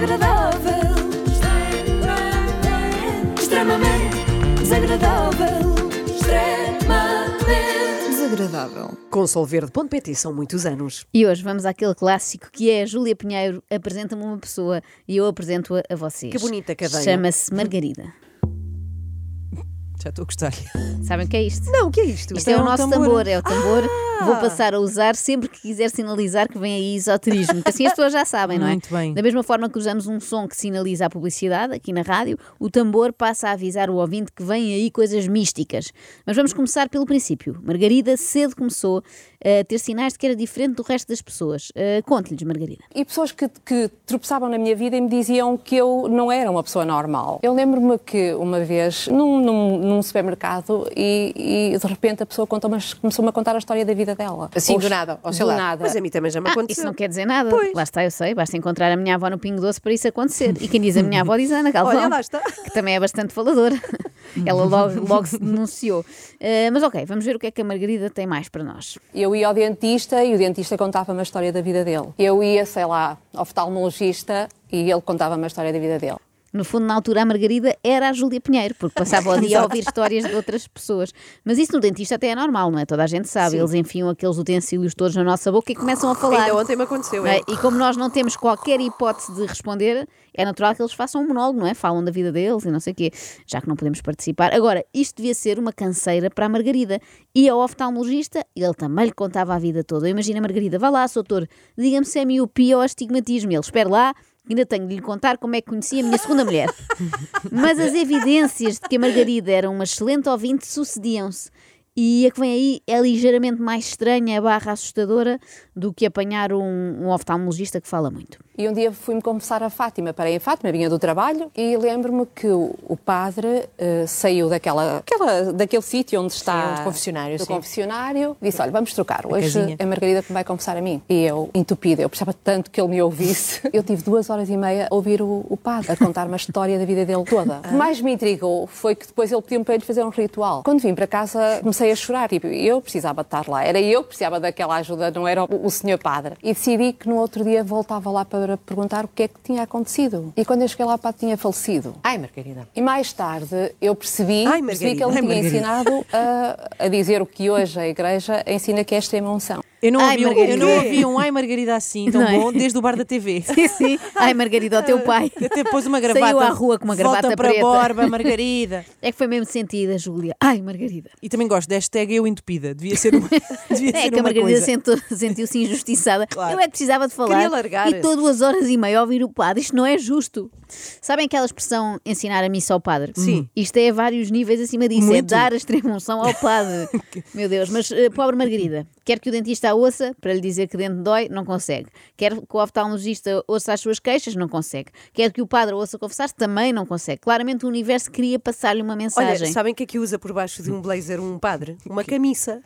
desagradável. Extremamente desagradável. Extremamente Desagradável. Com solverde.pt são muitos anos. E hoje vamos àquele clássico que é a Júlia Pinheiro apresenta-me uma pessoa e eu apresento-a a vocês. Que bonita cadeia. Chama-se Margarida. Já estou a gostar. Sabem o que é isto? Não, o que é isto? Isto é o um nosso tambor. tambor, é o tambor. Vou passar a usar sempre que quiser sinalizar que vem aí esoterismo, que assim as pessoas já sabem, não é? Muito bem. Da mesma forma que usamos um som que sinaliza a publicidade aqui na rádio, o tambor passa a avisar o ouvinte que vem aí coisas místicas. Mas vamos começar pelo princípio. Margarida cedo começou a ter sinais de que era diferente do resto das pessoas. Uh, Conte-lhes, Margarida. E pessoas que, que tropeçavam na minha vida e me diziam que eu não era uma pessoa normal. Eu lembro-me que uma vez, num, num- num supermercado, e, e de repente a pessoa começou-me a contar a história da vida dela. Assim, Ou- do nada, ou sei do lá. nada. Mas a mim também já me Ah, aconteceu. isso não quer dizer nada. Pois. Lá está, eu sei. Basta encontrar a minha avó no Pingo Doce para isso acontecer. E quem diz a minha avó diz Ana Galvão. Olha, lá está. Que também é bastante faladora. Ela logo, logo se denunciou. Eh, mas ok, vamos ver o que é que a Margarida tem mais para nós. Eu ia ao dentista e o dentista contava-me a história da vida dele. Eu ia, sei lá, ao oftalmologista e ele contava-me a história da vida dele. No fundo, na altura, a Margarida era a Júlia Pinheiro, porque passava o dia a ouvir histórias de outras pessoas. Mas isso no dentista até é normal, não é? Toda a gente sabe. Eles enfiam aqueles utensílios todos na nossa boca e começam a falar. Ainda ontem me aconteceu. É? é. E como nós não temos qualquer hipótese de responder, é natural que eles façam um monólogo, não é? Falam da vida deles e não sei o quê, já que não podemos participar. Agora, isto devia ser uma canseira para a Margarida. E ao oftalmologista, ele também lhe contava a vida toda. Imagina a Margarida, vá lá, doutor, diga-me se é miopia ou astigmatismo. Ele, espera lá, ainda tenho de lhe contar como é que conheci a minha segunda mulher. Mas as evidências de que a Margarida era uma excelente ouvinte sucediam-se. E a que vem aí é ligeiramente mais estranha, barra assustadora, do que apanhar um, um oftalmologista que fala muito. E um dia fui-me confessar a Fátima. Parei em Fátima, vinha do trabalho, e lembro-me que o, padre eh, saiu daquela, aquela, daquele sítio onde está... do confessionário, Do sim. confessionário. Disse, olha, vamos trocar. Hoje casinha. é a Margarida que me vai confessar a mim. E eu, entupida, eu precisava tanto que ele me ouvisse. Eu tive duas horas e meia a ouvir o, o padre a contar uma história da vida dele toda. O que mais me intrigou foi que depois ele pediu-me para ele fazer um ritual. Quando vim para casa, comecei a chorar. Tipo, eu precisava de estar lá. Era eu que precisava daquela ajuda, não era o, senhor padre. E decidi que no outro dia voltava lá para perguntar o que é que tinha acontecido. E quando eu cheguei lá, o padre tinha falecido. Ai, Margarida. E mais tarde eu percebi, Ai, percebi que ele Ai, tinha ensinado a, a dizer o que hoje a Igreja ensina que é extrema unção. Eu não, Ai, ouvi, um, eu não ouvi um Ai Margarida assim tão Não é? bom desde o bar da TV. Sim, sim. Ai, Margarida, o teu pai. Até pôs uma gravata. Saiu à rua com uma gravata Volta para preta. Borba, Margarida. É que foi mesmo sentida, Júlia. Ai, Margarida. E também gosto da hashtag eu entupida. Devia ser uma, devia É ser que a uma Margarida sentiu-se injustiçada. Claro. Eu é que precisava de falar. Queria largar. E estou duas horas e meia ouvir o padre. Isto não é justo. Sabem aquela expressão ensinar a missa ao padre? Sim. Isto é a vários níveis acima disso. É Muito. dar a extrema unção ao padre. Meu Deus, mas eh, pobre Margarida. Quer que o dentista a ouça para lhe dizer que dente dói? Não consegue. Quer que o oftalmologista ouça as suas queixas? Não consegue. Quer que o padre ouça confessar-se? Também não consegue. Claramente o universo queria passar-lhe uma Olha, mensagem. sabem o que é que usa por baixo de um blazer um padre? Uma camisa.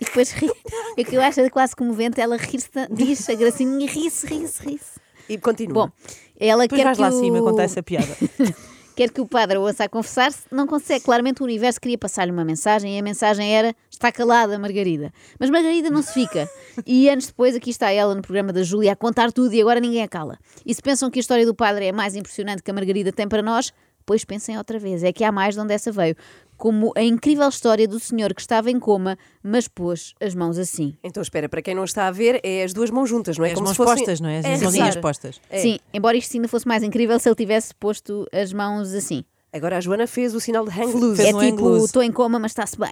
E depois ri. O que eu acho é quase comovente ela rir-se, diz a gracinha e ri-se, ri-se, ri-se. E continua. Bom, ela Depois quer que, lá o... acima contar essa piada. quer que o padre ouça a confessar-se, não consegue. Claramente o universo queria passar-lhe uma mensagem e a mensagem era está calada, Margarida. Mas Margarida não se fica. E anos depois aqui está ela no programa da Júlia a contar tudo e agora ninguém a cala. E se pensam que a história do padre é mais impressionante que a Margarida tem para nós, pois pensem outra vez. É que há mais de onde essa veio. Como a incrível história do senhor que estava em coma, mas pôs as mãos assim. Então espera, para quem não está a ver, é as duas mãos juntas, não é? As Como mãos se fossem- postas, não é? As É, mãozinhas claro. postas. É. Sim, embora isto ainda fosse mais incrível se ele tivesse posto as mãos assim. Agora a Joana fez o sinal de hang loose. Fez é um tipo, estou em coma, mas está-se bem.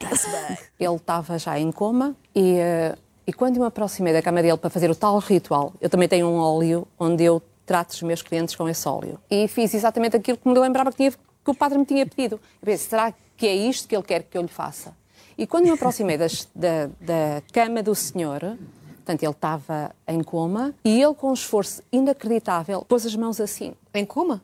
Ele estava já em coma e, eh, e quando eu me aproximei da cama dele para fazer o tal ritual, eu também tenho um óleo onde eu trato os meus clientes com esse óleo. E fiz exatamente aquilo que me lembrava que, tinha, que o padre me tinha pedido. Eu pensei, será que é isto que ele quer que eu lhe faça? E quando me aproximei das- da, da cama do senhor, portanto, ele estava em coma, e ele, com um esforço inacreditável, pôs as mãos assim. Em coma?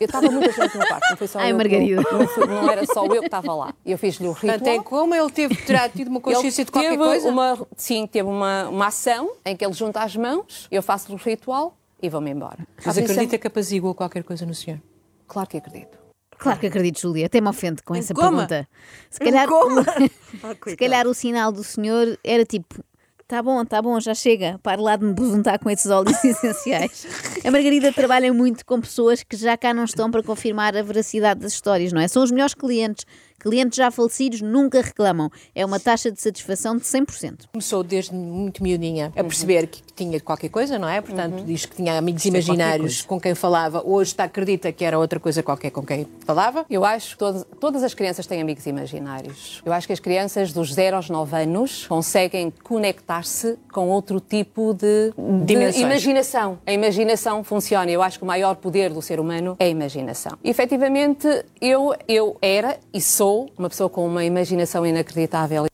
Eu estava muita gente no quarto, não foi só Ai, eu. Margarida. Não, não era só eu que estava lá. Eu fiz-lhe o ritual. Portanto, em coma ele teve, terá tido uma consciência Ele de qualquer coisa? Uma, sim, teve uma, uma ação em que ele junta as mãos, eu faço o ritual e vou-me embora. Mas é- acredita que apazigua qualquer coisa no senhor? Claro que acredito. Claro que acredito, Júlia. Até me ofende com essa coma? pergunta. Se calhar, coma? Ah, se calhar o sinal do senhor era tipo. Tá bom, tá bom, já chega. Pare lá de me besuntar com esses óleos essenciais. A Margarida trabalha muito com pessoas que já cá não estão para confirmar a veracidade das histórias, não é? São os melhores clientes. Clientes já falecidos nunca reclamam. É uma taxa de satisfação de 100%. Começou desde muito miudinha a perceber que tinha qualquer coisa, não é? Portanto, diz que tinha amigos imaginários com quem falava. Hoje está, acredita que era outra coisa qualquer com quem falava. Eu acho que todas, todas as crianças têm amigos imaginários. Eu acho que as crianças dos 0 aos 9 anos conseguem conectar-se com outro tipo de, de imaginação. A imaginação funciona. Eu acho que o maior poder do ser humano é a imaginação. E, efetivamente, eu, eu era e sou uma pessoa com uma imaginação inacreditável.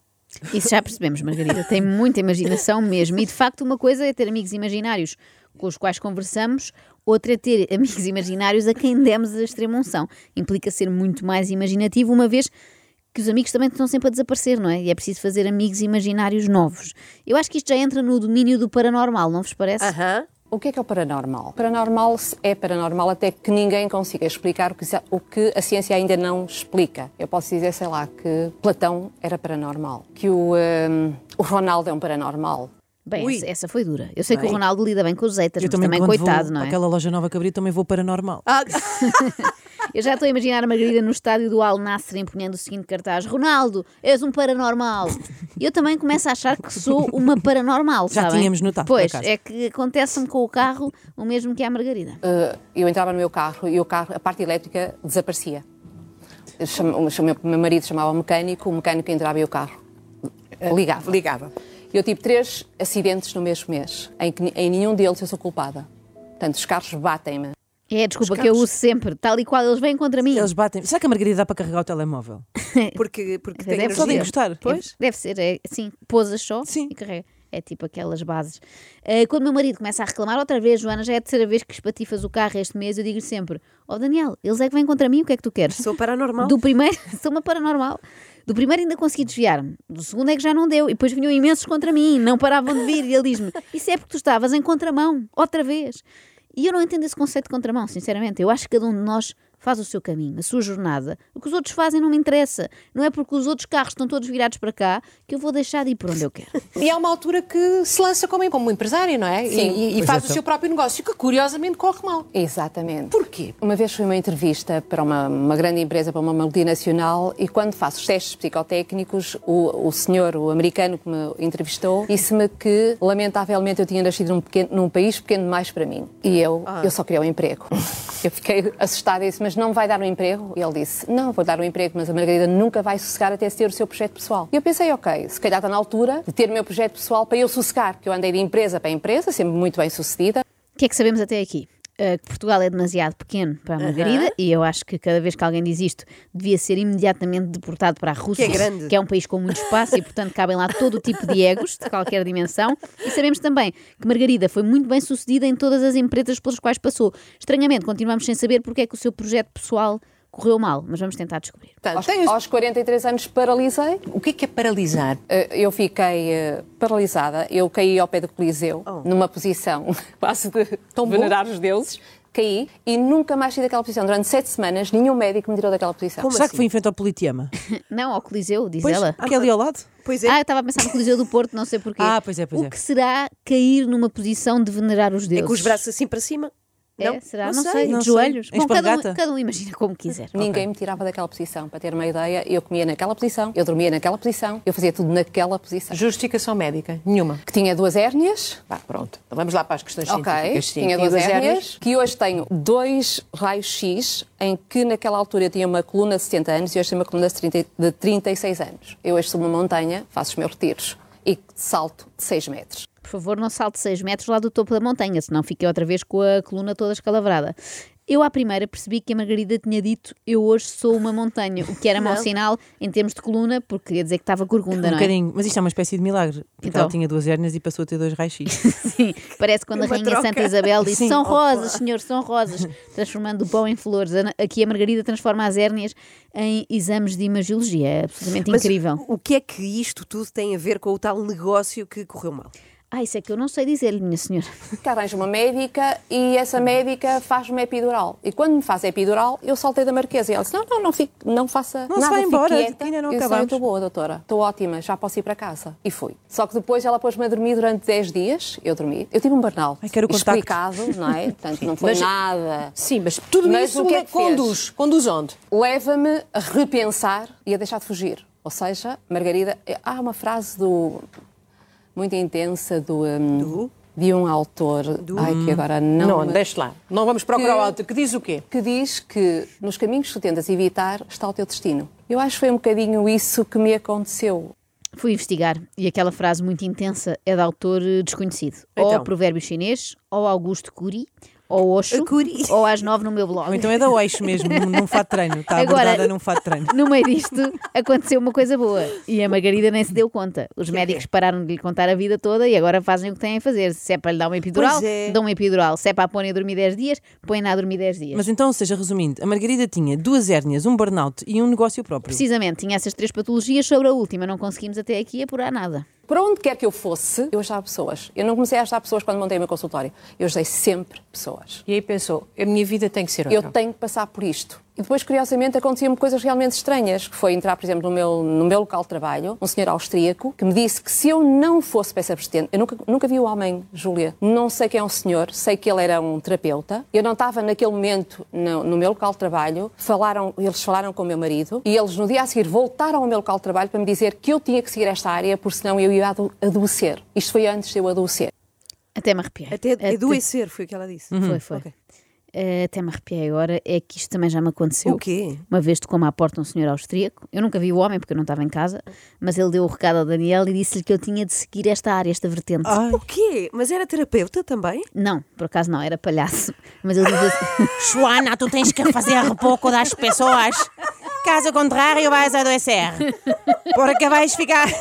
Isso já percebemos, Margarida. Tem muita imaginação mesmo. E de facto, uma coisa é ter amigos imaginários com os quais conversamos, outra é ter amigos imaginários a quem demos a extrema unção. Implica ser muito mais imaginativo, uma vez que os amigos também estão sempre a desaparecer, não é? E é preciso fazer amigos imaginários novos. Eu acho que isto já entra no domínio do paranormal, não vos parece? Aham. O que é que é o paranormal? Paranormal é paranormal até que ninguém consiga explicar o que, se- o que a ciência ainda não explica. Eu posso dizer, sei lá, que Platão era paranormal, que o, hum, o Ronaldo é um paranormal. Bem, Ui. essa, foi dura. Eu sei que o Bem. Ronaldo lida bem com os haters, Eu mas também, também, coitado, vou não é? àquela loja nova que abri, também vou paranormal. Ah, Eu já estou a imaginar a Margarida no estádio do Al Nassr empunhando o seguinte cartaz: Ronaldo, és um paranormal. E eu também começo a achar que sou uma paranormal, Já sabem? tínhamos notado, por Pois, acaso. é que acontece-me com o carro o mesmo que à Margarida. Uh, eu entrava no meu carro e o carro, a parte elétrica desaparecia. Eu cham- O meu, o meu marido chamava o mecânico, o mecânico entrava e o carro ligava. Ligava. Eu tive três acidentes no mesmo mês, em que em nenhum deles eu sou culpada. Portanto, os carros batem-me. É, desculpa, que eu uso sempre, tal e qual eles vêm contra mim. Eles batem. Será que a Margarida dá para carregar o telemóvel? porque, porque Deve tem ser. energia. Podem gostar. Pois. Deve ser, é assim, pousas só Sim. e carrega. É tipo aquelas bases. Ah, quando o meu marido começa a reclamar, outra vez, Joana, já é a terceira vez que espatifas o carro este mês, eu digo-lhe sempre: Ó Daniel, eles é que vêm contra mim, o que é que tu queres? Sou paranormal. Do primeiro, sou uma paranormal. Do primeiro ainda consegui desviar-me. Do segundo é que já não deu. E depois vinham imensos contra mim, não paravam de vir. E ele diz-me: Isso é porque tu estavas em contramão, outra vez. E eu não entendo esse conceito de contramão, sinceramente. Eu acho que cada um de nós faz o seu caminho, a sua jornada. O que os outros fazem não me interessa. Não é porque os outros carros estão todos virados para cá que eu vou deixar de ir por onde eu quero. E é uma altura que se lança como, como empresário, não é? Sim. E, e Pois faz é, o então. seu próprio negócio, que curiosamente corre mal. Exatamente. Porquê? Uma vez fui uma entrevista para uma, uma grande empresa, para uma multinacional, e quando faço os testes psicotécnicos, o, o senhor, o americano que me entrevistou, disse-me que, lamentavelmente, eu tinha nascido num, pequeno- num país pequeno demais para mim. E eu, eu só queria um emprego. Eu fiquei assustada e disse, mas não me vai dar um emprego? E ele disse, não, vou dar um emprego, mas a Margarida nunca vai sossegar até ter o seu projeto pessoal. E eu pensei, ok, se calhar está na altura de ter o meu projeto pessoal para eu sossegar, porque eu andei de empresa para empresa, sempre muito bem sucedida. O que é que sabemos até aqui? Uh, que Portugal é demasiado pequeno para a Margarida e eu acho que cada vez que alguém diz isto devia ser imediatamente deportado para a Rússia, Que é grande. que é um país com muito espaço e portanto cabem lá todo o tipo de egos de qualquer dimensão. E sabemos também que Margarida foi muito bem sucedida em todas as empresas pelas quais passou. Estranhamente, continuamos sem saber porque é que o seu projeto pessoal correu mal, mas vamos tentar descobrir. Portanto, Aos, tem- aos 43 anos paralisei, O que é que é paralisar? Eh, Eu fiquei eh, paralisada, eu caí ao pé do Coliseu, numa posição quase de venerar os deuses, caí e nunca mais saí daquela posição. Durante sete semanas, nenhum médico me tirou daquela posição. Como Será assim? que foi em frente ao Politeama? Não, ao Coliseu, diz Pois, ela. aquele ali ao lado? Pois é. Ah, eu estava a pensar no Coliseu do Porto, não sei porquê. Ah, pois é, pois o é. que será cair numa posição de venerar os é deuses? com os braços assim para cima. É, Não? será? Não Não, sei, sei, não de sei. joelhos. Em Bom, cada, um, cada um imagina como quiser. Ninguém me tirava daquela posição. Para ter uma ideia, eu comia naquela posição, eu dormia naquela posição, eu fazia tudo naquela posição. Justificação médica? Nenhuma. Que tinha duas hérnias, pronto. Então vamos lá para as questões ok, científicas. Sim, tinha duas duas hérnias, que hoje tenho dois raios-x, em que naquela altura eu tinha uma coluna de 70 anos e hoje tenho uma coluna de, 30, de 36 anos. Eu hoje subo uma montanha, faço os meus retiros e salto de 6 metros. Por favor, não salte 6 metros lá do topo da montanha, senão fiquei outra vez com a coluna toda escalavrada. Eu, à primeira, percebi que a Margarida tinha dito eu hoje sou uma montanha, o que era mau sinal em termos de coluna, porque queria dizer que estava corcunda, Um não é? bocadinho. Mas isto é uma espécie de milagre. Porque Então. ela tinha duas hérnias e passou a ter dois raios-x. Sim, parece quando a Uma Rainha troca. Santa Isabel disse Sim. são rosas, senhor, são rosas, transformando o pão em flores. Aqui a Margarida transforma as hérnias em exames de imagiologia. É absolutamente Mas incrível. o que é que isto tudo tem a ver com o tal negócio que correu mal? Ah, isso é que eu não sei dizer-lhe, minha senhora. que arranja uma médica e essa médica faz-me epidural. E quando me faz a epidural, eu saltei da marquesa. E ela disse, não, não, não, fique, não faça Não se nada, vai fique embora, quieta. ainda não eu acabamos. estou boa, doutora, estou ótima, já posso ir para casa. E fui. Só que depois ela pôs-me a dormir durante 10 dias, eu dormi. Eu tive um burnout Ai, quero o contacto. explicado, não é? Portanto, não foi Mas- nada. Sim, mas tudo Mas isso o que é que fez? conduz. Conduz onde? leva-me a repensar e a deixar de fugir. Ou seja, Margarida, há uma frase do muito intensa do, um, de um autor, ai que agora não, Não, me- deixe lá. Não vamos procurar Que- o outro. Que diz o quê? que diz que nos caminhos que tu tentas evitar está o teu destino. Eu acho que foi um bocadinho isso que me aconteceu. Fui investigar e aquela frase muito intensa é de autor eh, desconhecido. Ou Então. provérbio chinês, ou Augusto Cury, ou Osho, Cury. ou às nove no meu blog. Ou então é da Oixo mesmo, num, fato de treino. Está Agora- abordada num fato de treino. No meio disto aconteceu uma coisa boa e a Margarida nem se deu conta. Os médicos pararam de lhe contar a vida toda e agora fazem o que têm a fazer. Se é para lhe dar uma epidural, é. dão uma epidural. Se é para a pôr a dormir 10 dias, põe-na a dormir 10 dias. Mas então, ou seja, resumindo, a Margarida tinha duas hérnias, um burnout e um negócio próprio. Precisamente, tinha essas três patologias. Sobre a última, não conseguimos até aqui apurar nada. Para onde quer que eu fosse, eu ajudava pessoas. Eu não comecei a ajudar pessoas quando montei o meu consultório. Eu ajudei sempre pessoas. E aí pensou, a minha vida tem que ser outra. Eu tenho que passar por isto. E depois, curiosamente, aconteciam-me coisas realmente estranhas, que foi entrar, por exemplo, no meu, no meu local de trabalho, um senhor austríaco, que me disse que se eu não fosse peça persistente, eu nunca, nunca vi o homem, Júlia, não sei quem é o senhor, sei que ele era um terapeuta, eu não estava naquele momento no, no meu local de trabalho, falaram, eles falaram com o meu marido, e eles no dia a seguir voltaram ao meu local de trabalho para me dizer que eu tinha que seguir esta área, porque senão eu ia ado- adoecer. Isto foi antes de eu adoecer. Até me arrepiei. Até adoecer, foi o que ela disse. Foi, foi. Até me arrepiei agora. É que isto também já me aconteceu. O quê? Uma vez tocou-me à porta um senhor austríaco. Eu nunca vi o homem porque eu não estava em casa, mas ele deu o recado ao Daniel e disse-lhe que eu tinha de seguir esta área, esta vertente. Ai, O quê? Mas era terapeuta também? Não, por acaso não, era palhaço. Mas ele disse assim, Joana, tu tens que fazer pouco das pessoas. Caso contrário, vais adoecer. Porque vais ficar. O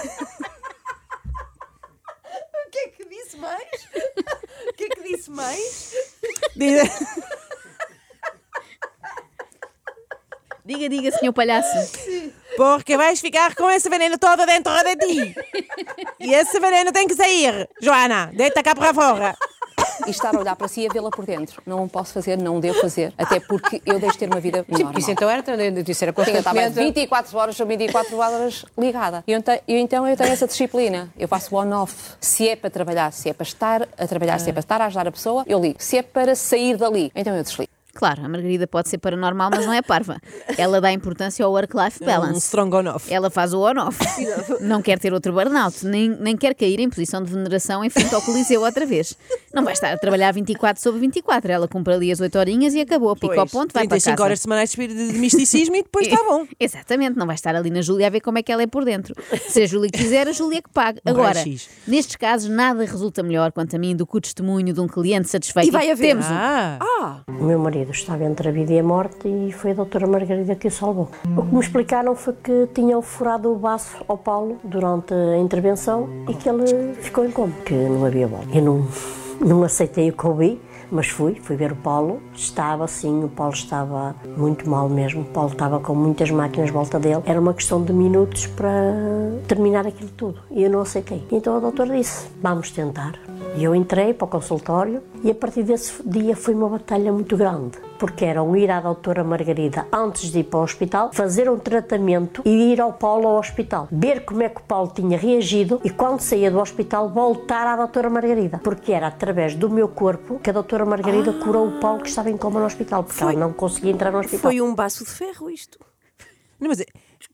que é que disse mais? O que é que disse mais? Diga, diga, senhor palhaço. Porque vais ficar com esse veneno todo dentro de ti. E esse veneno tem que sair. Joana, deita cá para fora. E estar a olhar para si e a vê-la por dentro. Não posso fazer, não devo fazer, até porque eu deixo de ter uma vida Sim, normal. isso então era, isso era Sim, eu estava constantemente... 24 horas sobre 24 horas ligada. E eu, então eu tenho essa disciplina. Eu faço on-off. Se é para trabalhar, se é para estar a trabalhar, se é para estar a ajudar a pessoa, eu ligo. Se é para sair dali, então eu desligo. Claro, a Margarida pode ser paranormal, mas não é parva. Ela dá importância ao work-life Um balance. strong on-off. Ela faz o on-off. Não quer ter outro burnout, nem, nem quer cair em posição de veneração em frente ao Coliseu outra vez. Não vai estar a trabalhar 24 sobre 24. Ela cumpre ali as 8 horinhas e acabou. Pica ao ponto, vai para 35 casa. horas semanais de espírito de misticismo e depois está bom. Exatamente, não vai estar ali na Júlia a ver como é que ela é por dentro. Se a Júlia quiser, a Júlia que pague. Um Agora, nestes casos, nada resulta melhor, quanto a mim, do que o testemunho de um cliente satisfeito. E vai haver. Temos um. Ah, Ah, O meu marido estava entre a vida e a morte e foi a doutora Margarida que o salvou. O que me explicaram foi que tinham furado o baço ao Paulo durante a intervenção e que ele ficou em coma, que não havia bola. Eu não, não aceitei o que ouvi, mas fui, fui ver o Paulo. Estava assim, o Paulo estava muito mal mesmo. O Paulo estava com muitas máquinas à volta dele. Era uma questão de minutos para terminar aquilo tudo. E eu não aceitei. Então a doutora disse: Vamos tentar. E eu entrei para o consultório e a partir desse dia foi uma batalha muito grande. Porque eram ir à doutora Margarida antes de ir para o hospital, fazer um tratamento e ir ao Paulo ao hospital. Ver como é que o Paulo tinha reagido e quando saía do hospital voltar à doutora Margarida. Porque era através do meu corpo que a doutora Margarida curou o Paulo que estava em coma no hospital. Porque ela não conseguia entrar no hospital. foi um baço de ferro isto. não, mas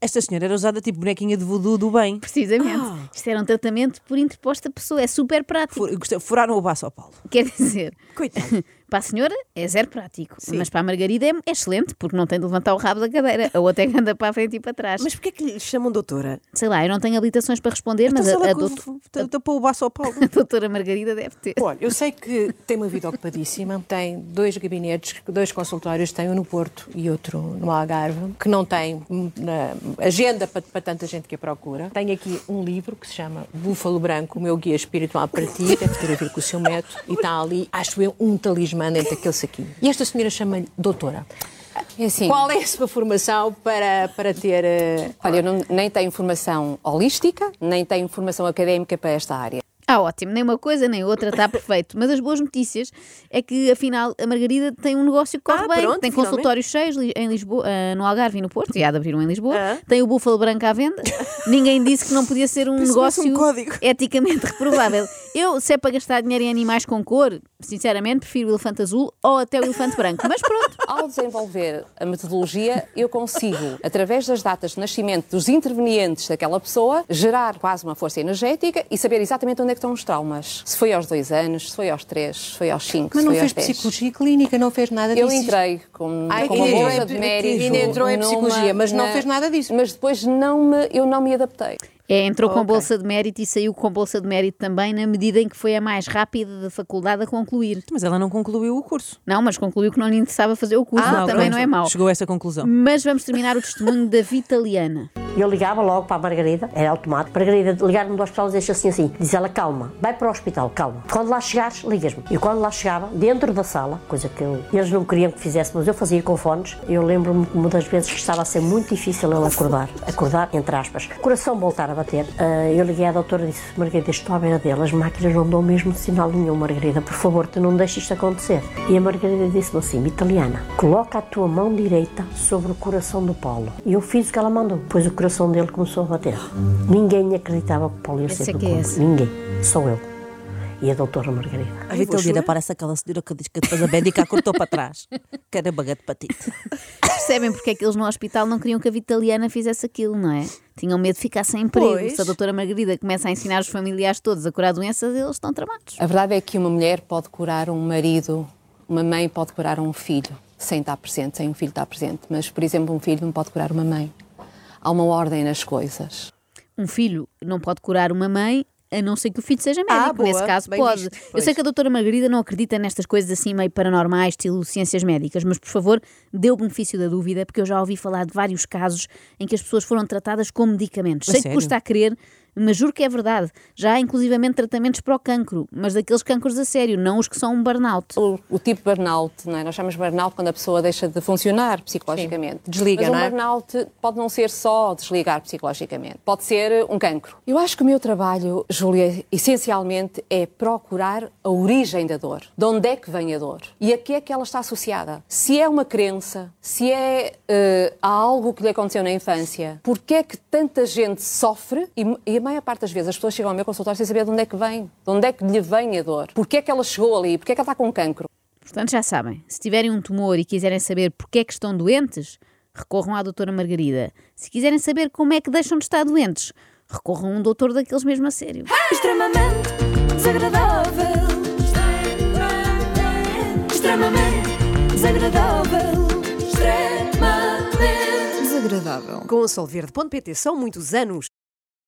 esta senhora era usada tipo bonequinha de voodoo do bem. Precisamente. Ah. Isto era um tratamento por interposta pessoa. É super prático. Fur- Furaram o baço ao Paulo. Quer dizer, Coitado. para a senhora é zero prático, mas para a Margarida é, é excelente, porque não tem de levantar o rabo da cadeira. A outra é que anda para a frente e para trás. Mas porquê é que lhe chamam doutora? Sei lá, eu não tenho habilitações para responder, Então mas a, a, doutor- f- tapou o baço ao Paulo. a doutora Margarida deve ter. Olha, eu sei que tem uma vida ocupadíssima, tem dois gabinetes, dois consultórios, tem um no Porto e outro no Algarve, que não tem hum, na agenda para, para tanta gente que a procura. Tem aqui um livro que se chama Búfalo Branco, o meu guia espiritual para ti, deve ter a ver com o seu método, e está ali, acho eu, um talismã dentro daquele saquinho. E esta senhora chama-lhe doutora. É assim. Qual é a sua formação para, para ter... eh, Olha, eu não- nem tenho formação holística, nem tenho formação académica para esta área. Ah, ótimo, nem uma coisa nem outra, está perfeito. Mas as boas notícias é que, afinal, a Margarida tem um negócio que corre Ah, bem. pronto, tem finalmente. consultórios cheios em Lisboa, ah, no Algarve e no Porto, e há de abrir um em Lisboa. Ah. Tem o búfalo branco à venda. Ninguém disse que não podia ser um Parece negócio um código. eticamente reprovável. Eu, se é para gastar dinheiro em animais com cor, sinceramente, prefiro o elefante azul ou até o elefante branco. Mas pronto. Ao desenvolver a metodologia, eu consigo, através das datas de nascimento dos intervenientes daquela pessoa, gerar quase uma força energética e saber exatamente onde é que estão os traumas. Se foi aos dois anos, se foi aos três, se foi aos cinco, Mas se não foi fez aos dez. psicologia clínica, não fez nada disso. Eu entrei com, Ai, com uma bolsa de mérito. ainda entrou em numa- psicologia, mas não fez nada disso. Mas depois não me, eu não me adaptei. É, entrou com Ok. bolsa de mérito e saiu com bolsa de mérito também, na medida em que foi a mais rápida da faculdade a concluir. Mas ela não concluiu o curso. Não, mas concluiu que não lhe interessava fazer o curso, Ah, também pronto. não é mau. Chegou a essa conclusão. Mas vamos terminar o testemunho da Vitaliana. Eu ligava logo para a Margarida, era automático. Margarida, ligar-me do hospital e deixa assim assim. Diz ela, calma, vai para o hospital, calma. Quando lá chegares, ligas-me. E quando lá chegava, dentro da sala, coisa que eu- eles não queriam que fizesse, mas eu fazia com fones, eu lembro-me que uma das vezes que estava a ser muito difícil ele acordar. Acordar, entre aspas. Coração voltar a bater. Ah, eu liguei à doutora e disse, Margarida, estou à beira dele, as máquinas não dão mesmo sinal nenhum, Margarida. Por favor, tu não deixes isto acontecer. E a Margarida disse-me assim, italiana, coloca a tua mão direita sobre o coração do Paulo. E eu fiz o que ela mandou. Depois o coração dele começou a bater. Ninguém acreditava que o Paulo ia ser é do é esse. Ninguém. Só eu. E a doutora Margarida. A Vitalina chorar. parece aquela senhora que diz que depois a médica a cortou para trás. Que era baguete patite. Percebem porque é que eles no hospital não queriam que a Vitaliana fizesse aquilo, não é? Tinham medo de ficar sem emprego. Pois. Se a doutora Margarida começa a ensinar os familiares todos a curar doenças, eles estão tramados. A verdade é que uma mulher pode curar um marido, uma mãe pode curar um filho, sem estar presente, sem um filho estar presente. Mas, por exemplo, um filho não pode curar uma mãe. Há uma ordem nas coisas. Um filho não pode curar uma mãe, a não ser que o filho seja médico. Ah, boa, Nesse caso, pode. visto, Eu sei que a doutora Margarida não acredita nestas coisas assim meio paranormais, estilo ciências médicas, mas por favor, dê o benefício da dúvida, porque eu já ouvi falar de vários casos em que as pessoas foram tratadas com medicamentos. A sei sério? que custa a crer, mas juro que é verdade. Já há inclusivamente tratamentos para o cancro, mas daqueles cancros a sério, não os que são um burnout. O, o tipo burnout, não é? nós chamamos burnout quando a pessoa deixa de funcionar psicologicamente. Desliga, Mas um não é? burnout pode não ser só desligar psicologicamente, pode ser um cancro. Eu acho que o meu trabalho, Júlia, essencialmente é procurar a origem da dor. De onde é que vem a dor? E a que é que ela está associada? Se é uma crença, se é há algo que lhe aconteceu na infância, porque é que tanta gente sofre e, e a maior parte das vezes as pessoas chegam ao meu consultório sem saber de onde é que vem, de onde é que lhe vem a dor, porque é que ela chegou ali, porque é que ela está com cancro. Portanto, já sabem, se tiverem um tumor e quiserem saber porque é que estão doentes, recorram à doutora Margarida. Se quiserem saber como é que deixam de estar doentes, recorram a um doutor daqueles mesmo a sério. Extremamente desagradável. Extremamente desagradável. Extremamente Desagradável. Com o Solverde.pt são muitos anos